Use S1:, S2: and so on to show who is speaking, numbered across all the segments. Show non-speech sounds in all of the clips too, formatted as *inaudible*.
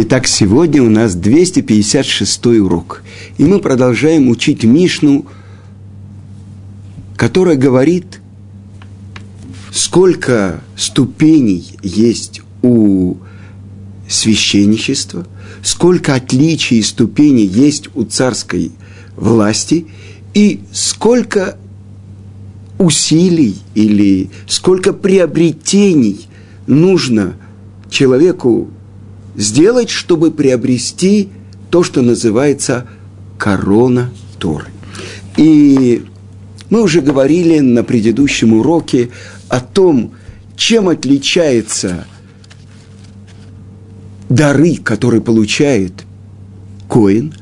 S1: Итак, сегодня у нас 256 урок. И мы продолжаем учить Мишну, которая говорит, сколько ступеней есть у священничества, сколько отличий и ступеней есть у царской власти и сколько усилий или сколько приобретений нужно человеку сделать, чтобы приобрести то, что называется корона Торы. И мы уже говорили на предыдущем уроке о том, чем отличается дары, которые получает Коин,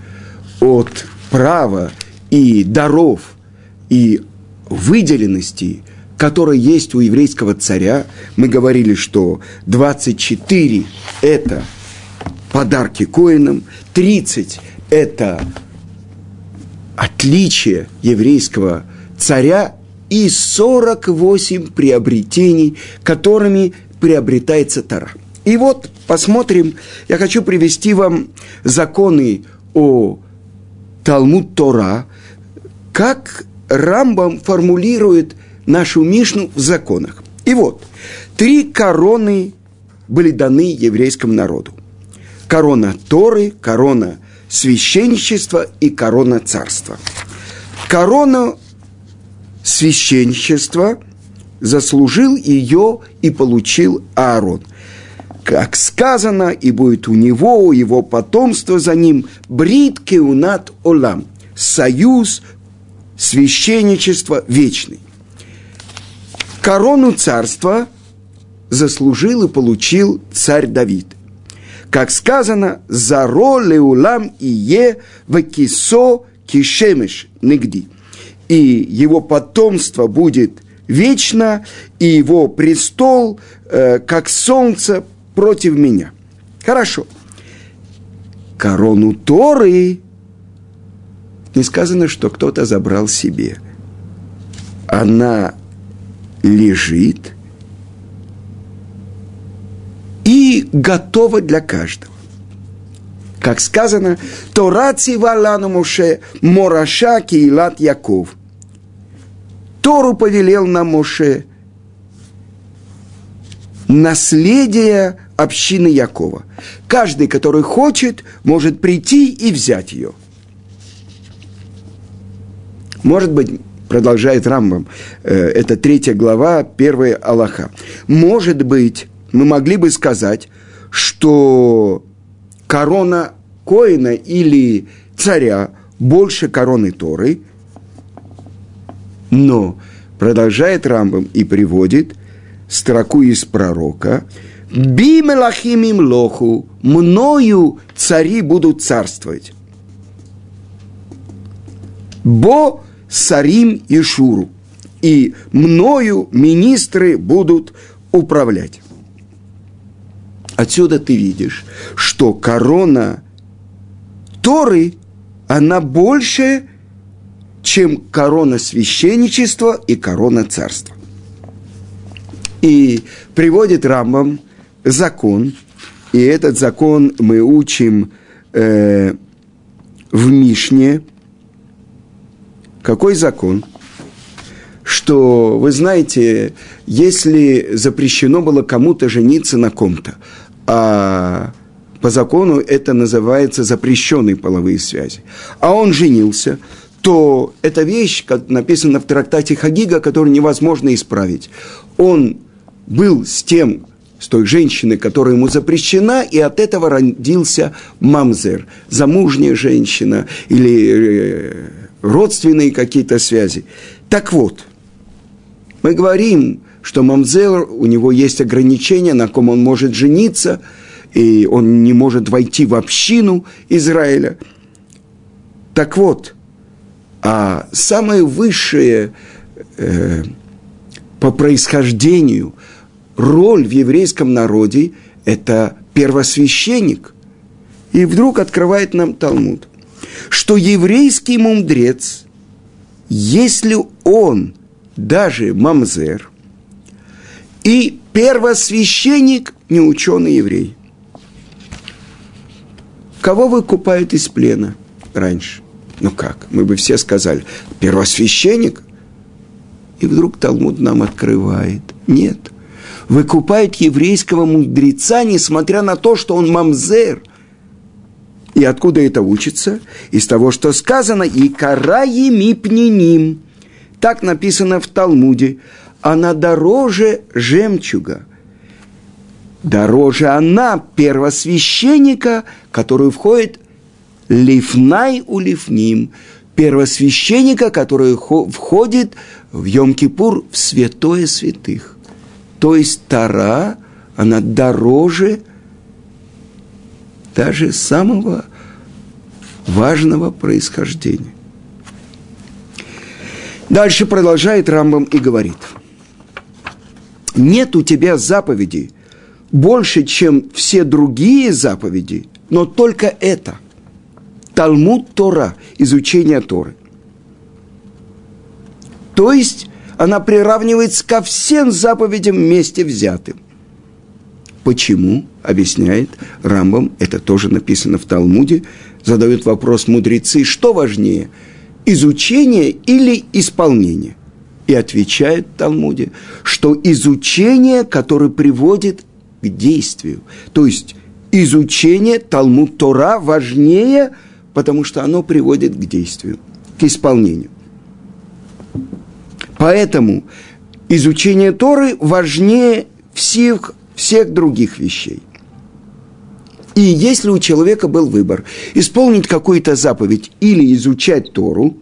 S1: от права и даров и выделенности, которая есть у еврейского царя. Мы говорили, что 24 – это подарки коинам, 30 – это отличие еврейского царя и 48 приобретений, которыми приобретается Тара. И вот посмотрим, я хочу привести вам законы о Талмуд Тора, как Рамбам формулирует нашу Мишну в законах. И вот, три короны были даны еврейскому народу. Корона Торы, корона священничества и корона царства. Корона священничества заслужил ее и получил Аарон. Как сказано, и будет у него, у его потомства за ним, брит кеунат олам, союз, священничество вечный. Корону царства заслужил и получил царь Давид. Как сказано, «Заро леулам и е вакисо кишемеш негди» и его потомство будет вечно, и его престол, э, как солнце, против меня. Хорошо. Корону Торы не сказано, что кто-то забрал себе. Она лежит и готова для каждого. Как сказано, Тораци валану Моше, Мораша Киилат Яков. Тору повелел на Моше наследие общины Якова. Каждый, который хочет, может прийти и взять ее. Может быть, продолжает Рамбам, э, это третья глава, первая Аллаха. Может быть, мы могли бы сказать, что корона Коина или царя больше короны Торы, но продолжает Рамбам и приводит строку из пророка «Бимелахим лоху, мною цари будут царствовать». Бо Сарим и Шуру, и мною министры будут управлять. Отсюда ты видишь, что корона Торы, она больше, чем корона священничества и корона царства. И приводит Рамбам закон, и этот закон мы учим э, в Мишне. Какой закон? Что, вы знаете, если запрещено было кому-то жениться на ком-то, а по закону это называется запрещенные половые связи. А он женился, то это вещь, как написано в трактате Хагига, которую невозможно исправить. Он был с тем, с той женщиной, которая ему запрещена, и от этого родился мамзер, замужняя женщина или э, родственные какие-то связи. Так вот, мы говорим, что мамзер, у него есть ограничения, на ком он может жениться – и он не может войти в общину Израиля. Так вот, а самое высшее э, по происхождению роль в еврейском народе – это первосвященник. И вдруг открывает нам Талмуд, что еврейский мудрец, если он даже мамзер, и первосвященник – не ученый еврей – Кого выкупают из плена раньше? Ну как? Мы бы все сказали, первосвященник. И вдруг Талмуд нам открывает. Нет. Выкупают еврейского мудреца, несмотря на то, что он мамзер. И откуда это учится? Из того, что сказано «И караи мипниним». Так написано в Талмуде. Она дороже жемчуга. Дороже она первосвященника, который входит лифнай у лифним, первосвященника, который входит в Йом-Кипур в святое святых. То есть Тара, она дороже даже самого важного происхождения. Дальше продолжает Рамбам и говорит, нет у тебя заповедей больше, чем все другие заповеди, но только это – Талмуд Тора, изучение Торы. То есть она приравнивается ко всем заповедям вместе взятым. Почему? Объясняет Рамбам, это тоже написано в Талмуде, задают вопрос мудрецы, что важнее, изучение или исполнение? И отвечает Талмуде, что изучение, которое приводит к действию, то есть изучение Талмуд Тора важнее – потому что оно приводит к действию, к исполнению. Поэтому изучение Торы важнее всех, всех других вещей. И если у человека был выбор исполнить какую-то заповедь или изучать Тору,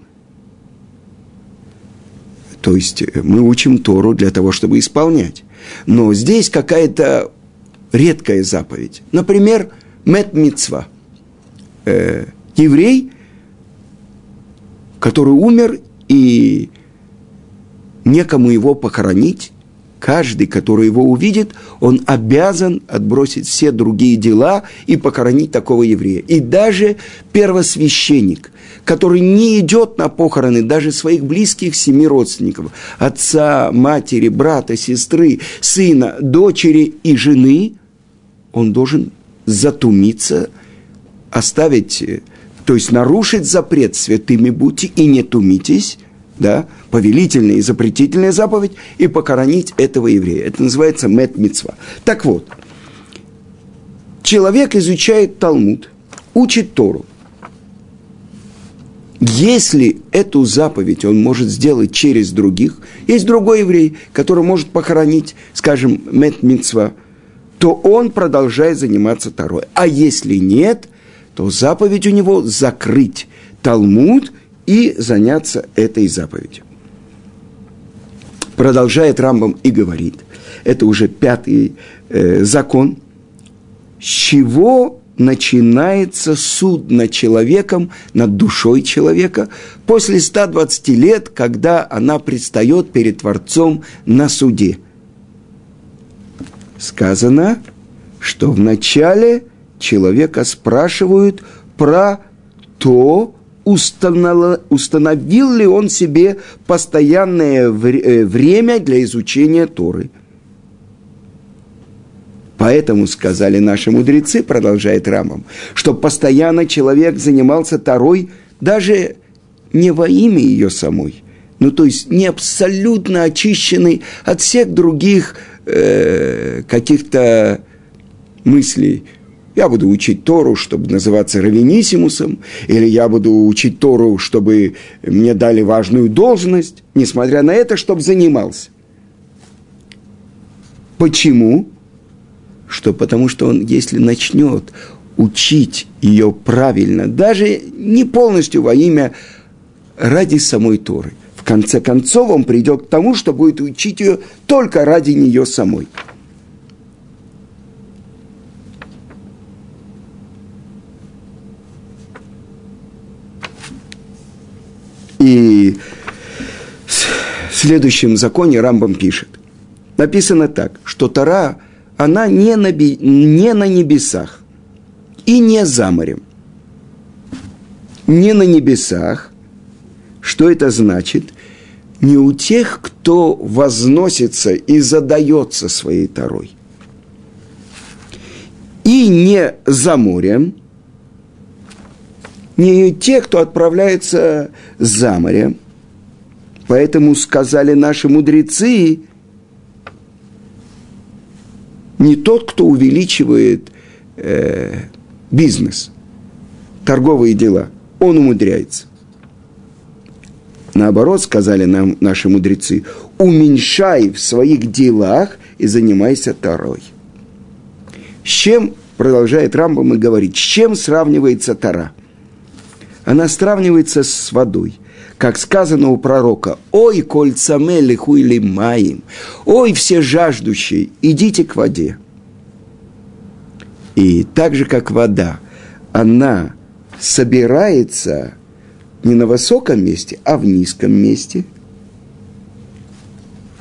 S1: то есть э, мы учим Тору для того, чтобы исполнять. Но здесь какая-то редкая заповедь. Например, мет мицва. Э, еврей, который умер и некому его похоронить, каждый, который его увидит, он обязан отбросить все другие дела и похоронить такого еврея. И даже первосвященник, который не идет на похороны даже своих близких семи родственников, отца, матери, брата, сестры, сына, дочери и жены, он должен затумиться, оставить то есть нарушить запрет святыми будьте и не тумитесь, да, повелительная и запретительная заповедь, и покоронить этого еврея. Это называется мет мецва. Так вот, человек изучает Талмуд, учит Тору. Если эту заповедь он может сделать через других, есть другой еврей, который может похоронить, скажем, мет мецва, то он продолжает заниматься Торой. А если нет – то заповедь у него закрыть Талмуд и заняться этой заповедью. Продолжает Рамбам и говорит, это уже пятый э, закон, с чего начинается суд над человеком, над душой человека после 120 лет, когда она предстает перед Творцом на суде. Сказано, что вначале человека спрашивают про то, установил ли он себе постоянное э, время для изучения Торы. Поэтому сказали наши мудрецы, продолжает Рамом, что постоянно человек занимался Торой даже не во имя ее самой, ну то есть не абсолютно очищенный от всех других э, каких-то мыслей, я буду учить Тору, чтобы называться равенисимусом, или я буду учить Тору, чтобы мне дали важную должность, несмотря на это, чтобы занимался. Почему? Что потому что он, если начнет учить ее правильно, даже не полностью во имя ради самой Торы, в конце концов он придет к тому, что будет учить ее только ради нее самой – И в следующем законе Рамбам пишет. Написано так, что Тара, она не на, не на небесах и не за морем. Не на небесах. Что это значит? Не у тех, кто возносится и задается своей Тарой. И не за морем, не те, кто отправляется за море. Поэтому сказали наши мудрецы, не тот, кто увеличивает э, бизнес, торговые дела, он умудряется. Наоборот, сказали нам наши мудрецы, уменьшай в своих делах и занимайся Тарой. С чем, продолжает Рамбам и говорит, с чем сравнивается Тара? Она сравнивается с водой. Как сказано у пророка, «Ой, кольца мелиху или маим, ой, все жаждущие, идите к воде». И так же, как вода, она собирается не на высоком месте, а в низком месте,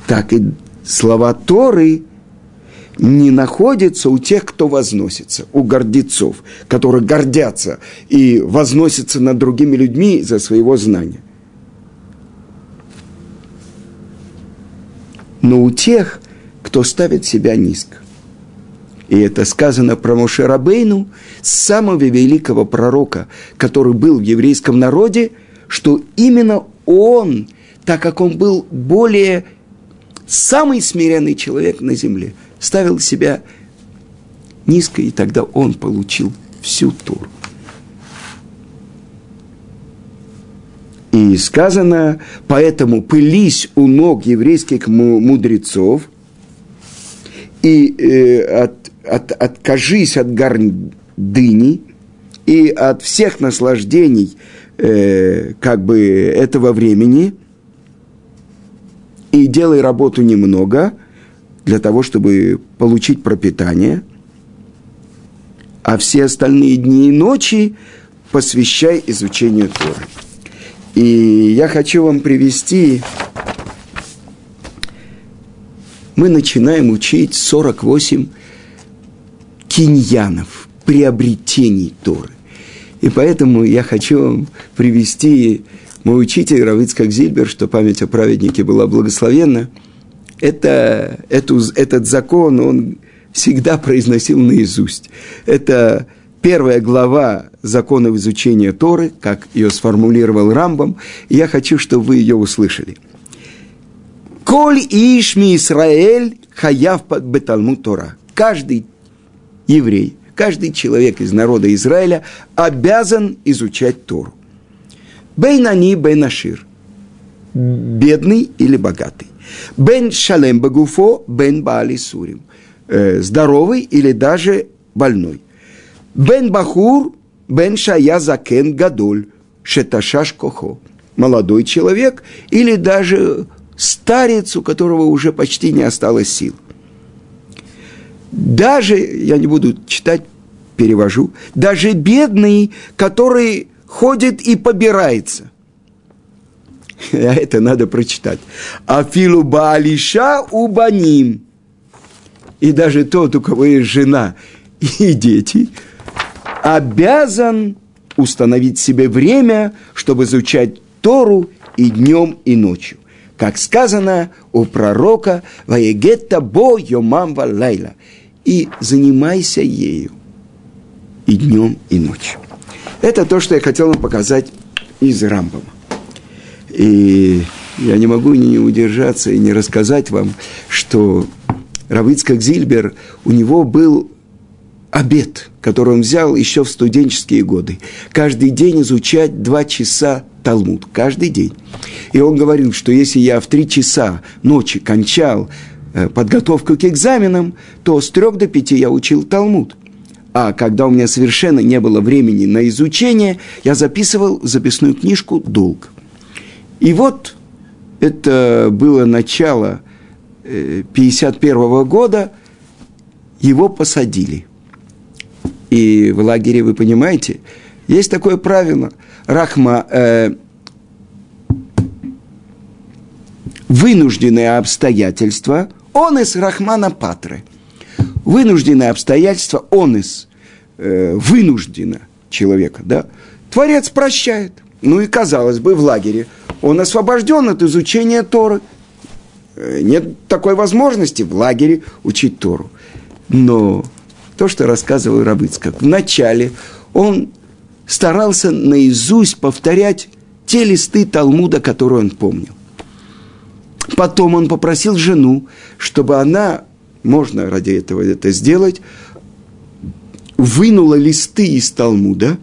S1: так и слова Торы не находятся у тех, кто возносится, у гордецов, которые гордятся и возносятся над другими людьми за своего знания. Но у тех, кто ставит себя низко. И это сказано про Мошерабейну, самого великого пророка, который был в еврейском народе, что именно он, так как он был более самый смиренный человек на земле, ставил себя низко, и тогда он получил всю Тору. И сказано, поэтому пылись у ног еврейских мудрецов и э, от от, откажись от гордыни и от всех наслаждений э, как бы этого времени и делай работу немного для того, чтобы получить пропитание, а все остальные дни и ночи посвящай изучению Торы. И я хочу вам привести мы начинаем учить 48 киньянов, приобретений Торы. И поэтому я хочу вам привести мой учитель Равицкак Зильбер, что память о праведнике была благословенна. Это, эту, этот закон он всегда произносил наизусть. Это первая глава законов изучения Торы, как ее сформулировал Рамбам, и я хочу, чтобы вы ее услышали. «Коль ишми Исраэль хаяв беталму Тора». Каждый еврей, каждый человек из народа Израиля обязан изучать Тору. Бейнани бейнашир. Бедный или богатый. Бен шалем багуфо, бен баали сурим. Э, здоровый или даже больной. Бен бахур, бен шая закен гадоль, шеташаш кохо. Молодой человек или даже старец, у которого уже почти не осталось сил. Даже, я не буду читать, перевожу, даже бедный, который ходит и побирается. *laughs* А это надо прочитать. Афилу Баалиша Убаним. И даже тот, у кого есть жена и дети, обязан установить себе время, чтобы изучать Тору и днем, и ночью. Как сказано у пророка «Ваегетта бо йомам валайла» и занимайся ею и днем, и ночью. Это то, что я хотел вам показать из Рамбама. И я не могу не удержаться и не рассказать вам, что Равицкак Зильбер, у него был обед, который он взял еще в студенческие годы. Каждый день изучать два часа Талмуд. Каждый день. И он говорил, что если я в три часа ночи кончал Э, подготовку к экзаменам, то с трех до пяти я учил Талмуд. А когда у меня совершенно не было времени на изучение, я записывал в записную книжку долг. И вот это было начало 1951 э, года, его посадили. И в лагере, вы понимаете, есть такое правило. Рахма, э, вынужденные обстоятельства – онес Рахмана Патры. Вынужденное обстоятельство, онес, э, вынуждено человека, да, Творец прощает. Ну и, казалось бы, в лагере он освобожден от изучения Торы. Э, нет такой возможности в лагере учить Тору. Но то, что рассказывал Рабыцкак, вначале он старался наизусть повторять те листы Талмуда, которые он помнил. Потом он попросил жену, чтобы она, можно ради этого это сделать, вынула листы из Талмуда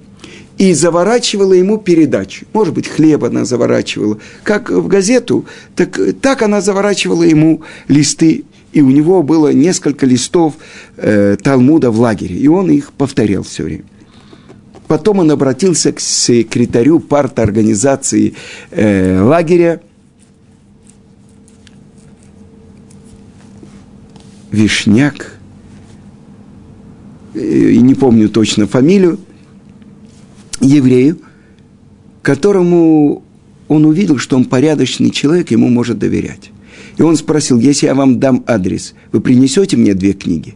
S1: и заворачивала ему передачу. Может быть, хлеб она заворачивала, как в газету, так, так она заворачивала ему листы. И у него было несколько листов э, Талмуда в лагере, и он их повторял все время. Потом он обратился к секретарю парторганизации э, лагеря, Вишняк, и не помню точно фамилию, еврею, которому он увидел, что он порядочный человек, ему может доверять. И он спросил, если я вам дам адрес, вы принесете мне две книги?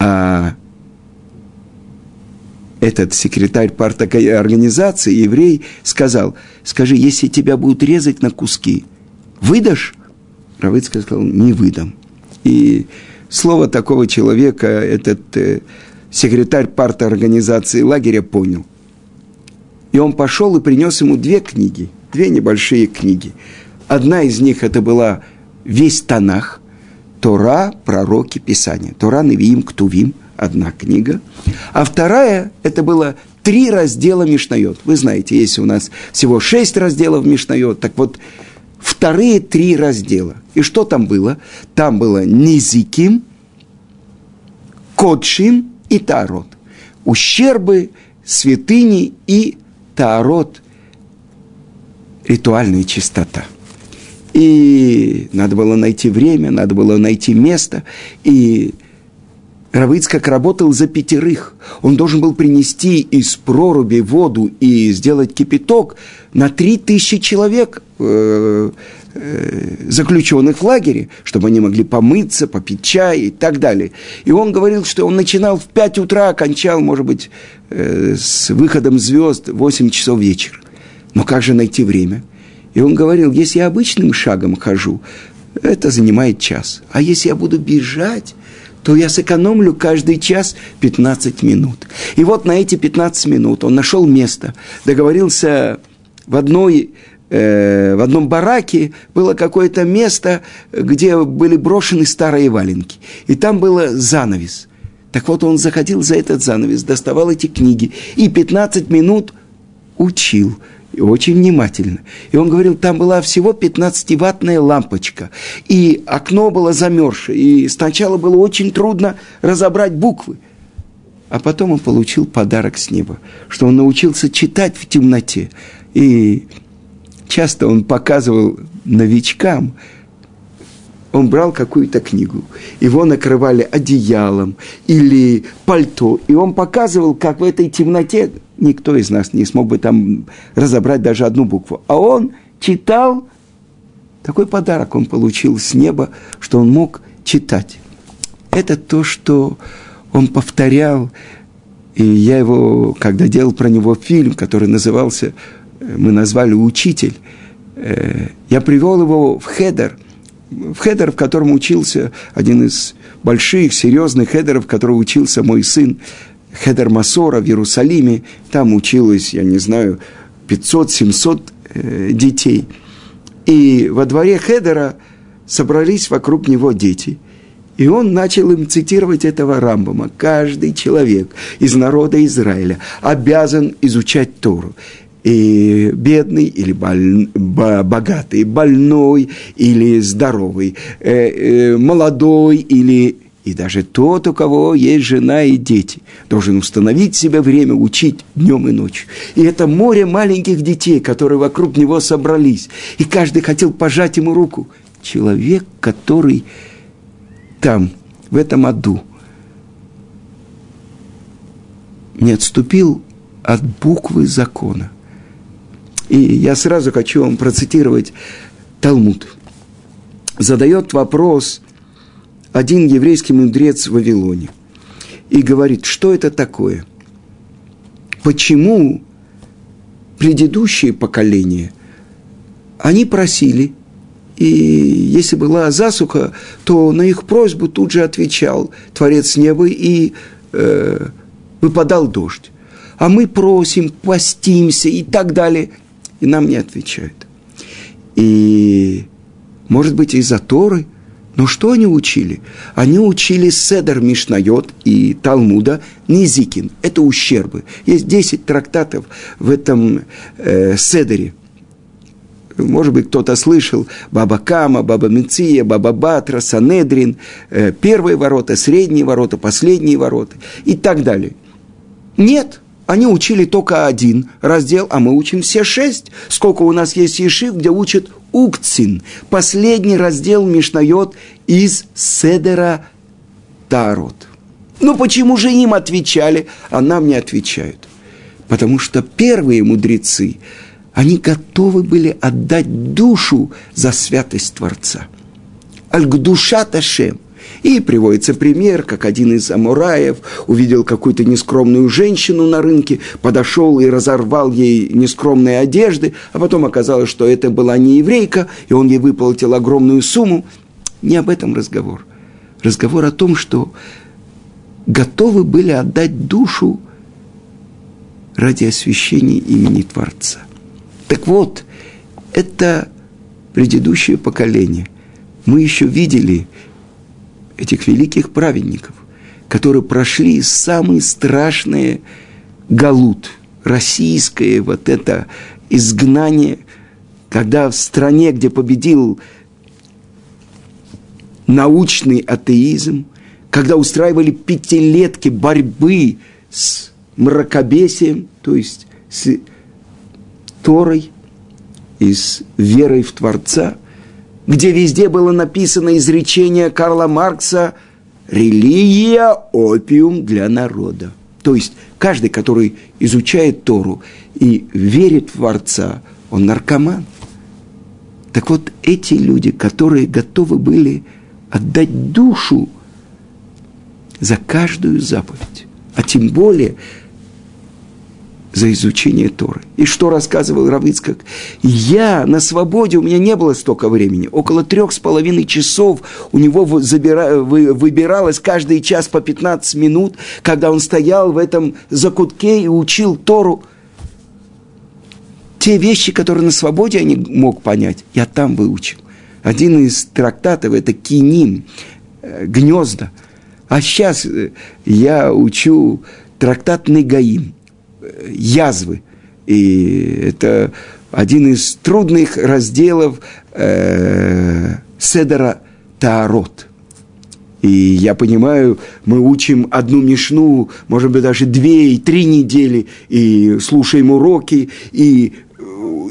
S1: А этот секретарь партии организации, еврей, сказал, скажи, если тебя будут резать на куски, выдашь? Равыцкий сказал, не выдам. И слово такого человека этот э, секретарь парта организации лагеря понял. И он пошел и принес ему две книги, две небольшие книги. Одна из них это была весь Танах, Тора, пророки, Писания. Тора, Невиим, Ктувим, одна книга. А вторая, это было три раздела Мишнайот. Вы знаете, если у нас всего шесть разделов Мишнайот, так вот, вторые три раздела. И что там было? Там было Низиким, Кодшим и Таарот. Ущербы, святыни и Таарот – ритуальная чистота. И надо было найти время, надо было найти место. И Равыцкак работал за пятерых. Он должен был принести из проруби воду и сделать кипяток на три тысячи человек, э, э, заключенных в лагере, чтобы они могли помыться, попить чай и так далее. И он говорил, что он начинал в пять утра, окончал, может быть, э, с выходом звезд в 8 часов вечера. Но как же найти время? И он говорил, если я обычным шагом хожу, это занимает час. А если я буду бежать, то я сэкономлю каждый час 15 минут. И вот на эти 15 минут он нашел место, договорился в одной э, в одном бараке было какое-то место, где были брошены старые валенки. И там было занавес. Так вот, он заходил за этот занавес, доставал эти книги и 15 минут учил – очень внимательно. И он говорил, там была всего 15-ваттная лампочка, и окно было замерзшее, и сначала было очень трудно разобрать буквы. А потом он получил подарок с неба, что он научился читать в темноте. И часто он показывал новичкам, он брал какую-то книгу, его накрывали одеялом или пальто, и он показывал, как в этой темноте никто из нас не смог бы там разобрать даже одну букву. А он читал, такой подарок он получил с неба, что он мог читать. Это то, что он повторял, и я его, когда делал про него фильм, который назывался, э, мы назвали «Учитель», э, я привел его в хедер, в хедер, в котором учился один из больших, серьезных хедеров, в котором учился мой сын Хедер Масора в Иерусалиме, там училось, я не знаю, 500-700 э, детей. И во дворе Хедера собрались вокруг него дети. И он начал им цитировать этого Рамбама. Каждый человек из народа Израиля обязан изучать Тору. И бедный или боль, богатый, больной или здоровый, э, э, молодой или и даже тот, у кого есть жена и дети, должен установить себе время учить днем и ночью. И это море маленьких детей, которые вокруг него собрались. И каждый хотел пожать ему руку. Человек, который там, в этом аду, не отступил от буквы закона. И я сразу хочу вам процитировать Талмуд. Задает вопрос один еврейский мудрец в Вавилоне и говорит, что это такое? Почему предыдущие поколения, они просили, и если была засуха, то на их просьбу тут же отвечал Творец неба и э, выпадал дождь. а мы просим, постимся и так далее. И нам не отвечают. И, может быть, из-за Торы – но что они учили? Они учили Седер Мишнайот и Талмуда Низикин. Это ущербы. Есть 10 трактатов в этом э, Седере. Может быть, кто-то слышал Баба Кама, Баба Меция, Баба Батра, Санедрин, э, первые ворота, средние ворота, последние ворота и так далее. Нет, они учили только один раздел, а мы учим все шесть. Сколько у нас есть ешив, где учат Укцин, последний раздел Мишнает из Седера Тарот. Ну почему же им отвечали, а нам не отвечают? Потому что первые мудрецы, они готовы были отдать душу за святость Творца. Аль-Гдуша Ташем – и приводится пример, как один из амураев увидел какую-то нескромную женщину на рынке, подошел и разорвал ей нескромные одежды, а потом оказалось, что это была не еврейка, и он ей выплатил огромную сумму. Не об этом разговор. Разговор о том, что готовы были отдать душу ради освящения имени Творца. Так вот, это предыдущее поколение. Мы еще видели этих великих праведников, которые прошли самые страшные галут, российское вот это изгнание, когда в стране, где победил научный атеизм, когда устраивали пятилетки борьбы с мракобесием, то есть с Торой и с верой в Творца – где везде было написано изречение Карла Маркса «Религия – опиум для народа». То есть каждый, который изучает Тору и верит в Творца, он наркоман. Так вот, эти люди, которые готовы были отдать душу за каждую заповедь, а тем более – за изучение Торы. И что рассказывал Равицкак? Я на свободе, у меня не было столько времени. Около трех с половиной часов у него забира, вы, выбиралось каждый час по 15 минут, когда он стоял в этом закутке и учил Тору. Те вещи, которые на свободе я не мог понять, я там выучил. Один из трактатов – это киним, гнезда. А сейчас э, я учу трактат Негаим – язвы. И это один из трудных разделов э, Седера Таарот. И я понимаю, мы учим одну мишну, может быть, даже две и три недели, и слушаем уроки, и э,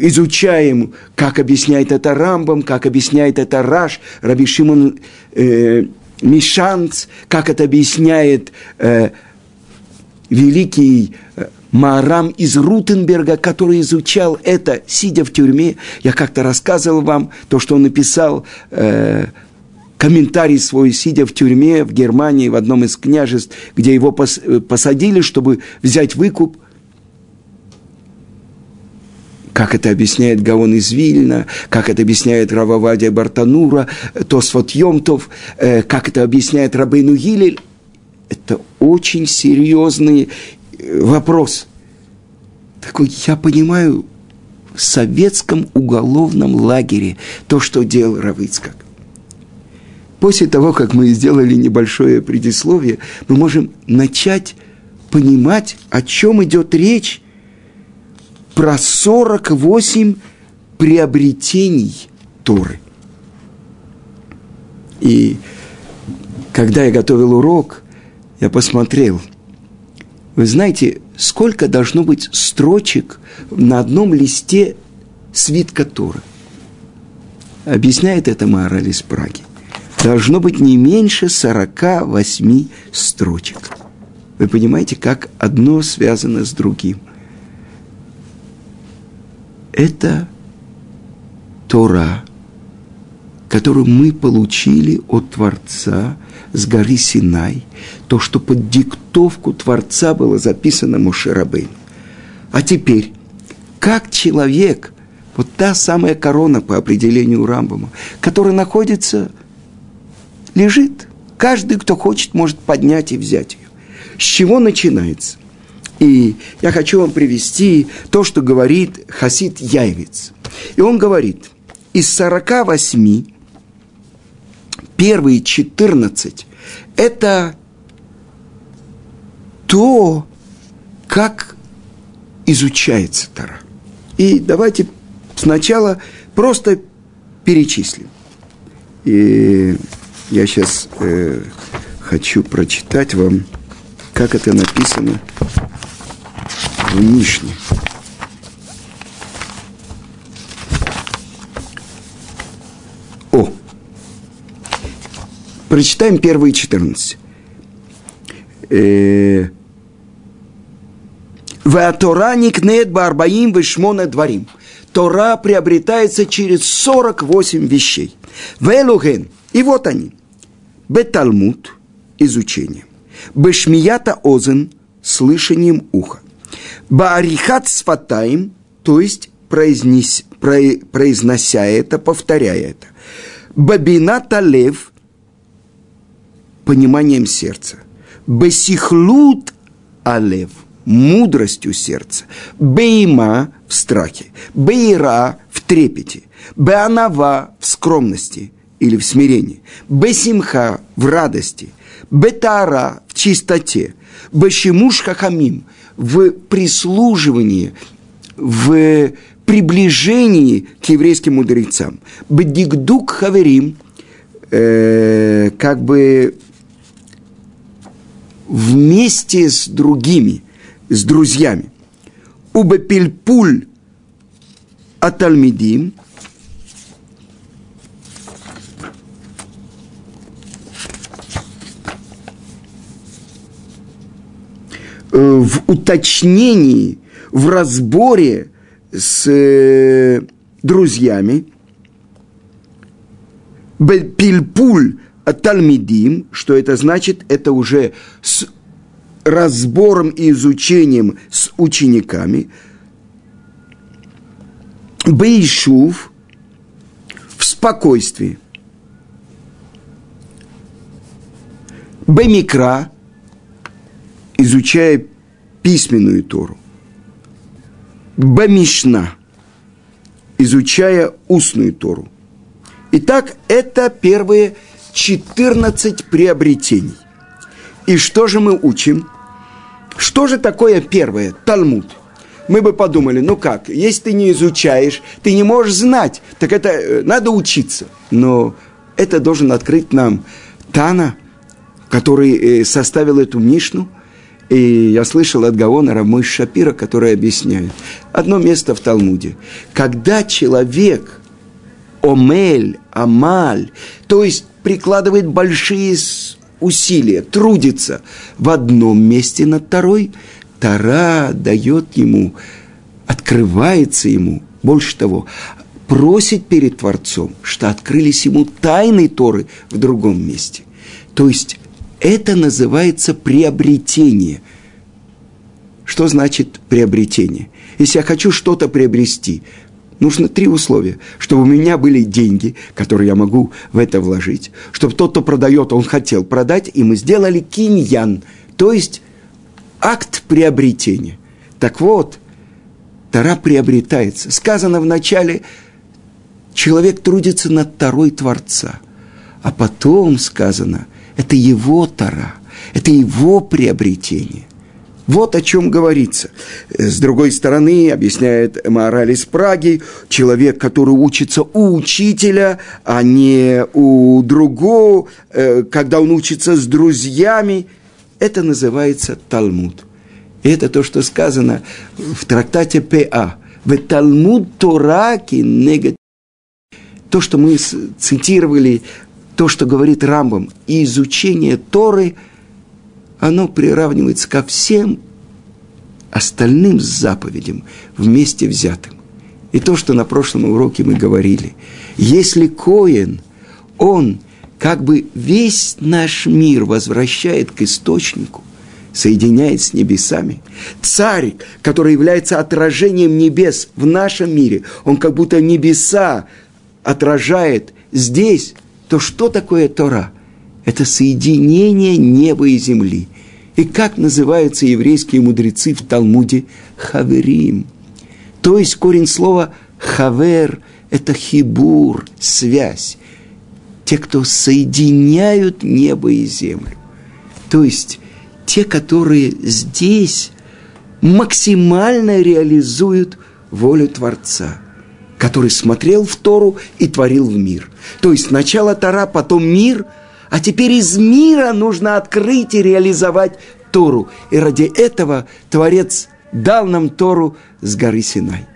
S1: изучаем, как объясняет это Рамбам, как объясняет это Раш, Раби Шимон э, Мишанц, как это объясняет э, великий Марам из Рутенберга, который изучал это, сидя в тюрьме. Я как-то рассказывал вам то, что он написал э, комментарий свой, сидя в тюрьме в Германии, в одном из княжеств, где его пос, э, посадили, чтобы взять выкуп. Как это объясняет Гаон из Вильна, как это объясняет Рававадия Бартанура, Тосфот Йомтов, э, как это объясняет Рабейну Гилель. Это очень серьезные вопрос. Такой, я понимаю, в советском уголовном лагере то, что делал Равицкак. После того, как мы сделали небольшое предисловие, мы можем начать понимать, о чем идет речь про 48 приобретений Торы. И когда я готовил урок, я посмотрел – вы знаете, сколько должно быть строчек на одном листе свитка Торы? Объясняет это мораль из Праги. Должно быть не меньше 48 строчек. Вы понимаете, как одно связано с другим. Это Тора, которую мы получили от Творца с горы Синай, то, что под диктовку Творца было записано Мушерабейн. А теперь, как человек, вот та самая корона по определению Рамбама, которая находится, лежит, каждый, кто хочет, может поднять и взять ее. С чего начинается? И я хочу вам привести то, что говорит Хасид Яйвиц. И он говорит, из 48 первые 14 – это то, как изучается Тара. И давайте сначала просто перечислим. И я сейчас э, хочу прочитать вам, как это написано в Мишне. Прочитаем первые 14. Э, Тора никнет барбаим вишмона дворим. Тора приобретается через 48 вещей. Велуген. И вот они. Беталмуд – изучение. Бешмията озен – слышанием уха. Баарихат сфатаем, то есть произнес, произнося это, повторяя это. Бабина талев – пониманием сердца. Бесихлут алев – мудростью сердца, бейма в страхе, бейра в трепете, беанава в скромности или в смирении, бесимха в радости, бетара в чистоте, бешимуш хахамим в прислуживании, в приближении к еврейским мудрецам, бдигдук хаверим, э, как бы вместе с другими – с друзьями. Убепильпуль атальмидим в уточнении, в разборе с э, друзьями, пильпуль Талмидим, что это значит, это уже с разбором и изучением с учениками, Бейшув в спокойствии, Бемикра, изучая письменную Тору, Бемишна, изучая устную Тору. Итак, это первые 14 приобретений. И что же мы учим? Что же такое первое? Талмуд. Мы бы подумали, ну как, если ты не изучаешь, ты не можешь знать, так это э, надо учиться. Но это должен открыть нам Тана, который э, составил эту Мишну. И я слышал от Гаона Рамыш Шапира, который объясняет. Одно место в Талмуде. Когда человек омель, амаль, то есть прикладывает большие усилия, трудится в одном месте над второй, Тара дает ему, открывается ему, больше того, просит перед Творцом, что открылись ему тайны Торы в другом месте. То есть это называется приобретение. Что значит приобретение? Если я хочу что-то приобрести, нужно три условия. Чтобы у меня были деньги, которые я могу в это вложить. Чтобы тот, кто продает, он хотел продать, и мы сделали киньян, то есть акт приобретения. Так вот, Тара приобретается. Сказано в начале, человек трудится над Тарой Творца. А потом сказано, это его Тара, это его приобретение. Вот о чем говорится. С другой стороны, объясняет Мораль из Праги, человек, который учится у учителя, а не у другого, э, когда он учится с друзьями, это называется Талмуд. И это то, что сказано в трактате П.А. В Талмуд Тораки. То, что мы цитировали, то, что говорит Рамбам, изучение Торы – оно приравнивается ко всем остальным заповедям вместе взятым. И то, что на прошлом уроке мы говорили. Если Коин, он как бы весь наш мир возвращает к источнику, соединяет с небесами. Царь, который является отражением небес в нашем мире, он как будто небеса отражает здесь, то что такое Тора? Это соединение неба и земли. И как называются еврейские мудрецы в Талмуде? Хаверим. То есть корень слова хавер – это хибур, связь. Те, кто соединяют небо и землю. То есть те, которые здесь максимально реализуют волю Творца, который смотрел в Тору и творил в мир. То есть сначала Тора, потом мир, а теперь из мира нужно открыть и реализовать Тору. И ради этого Творец дал нам Тору с горы Синай.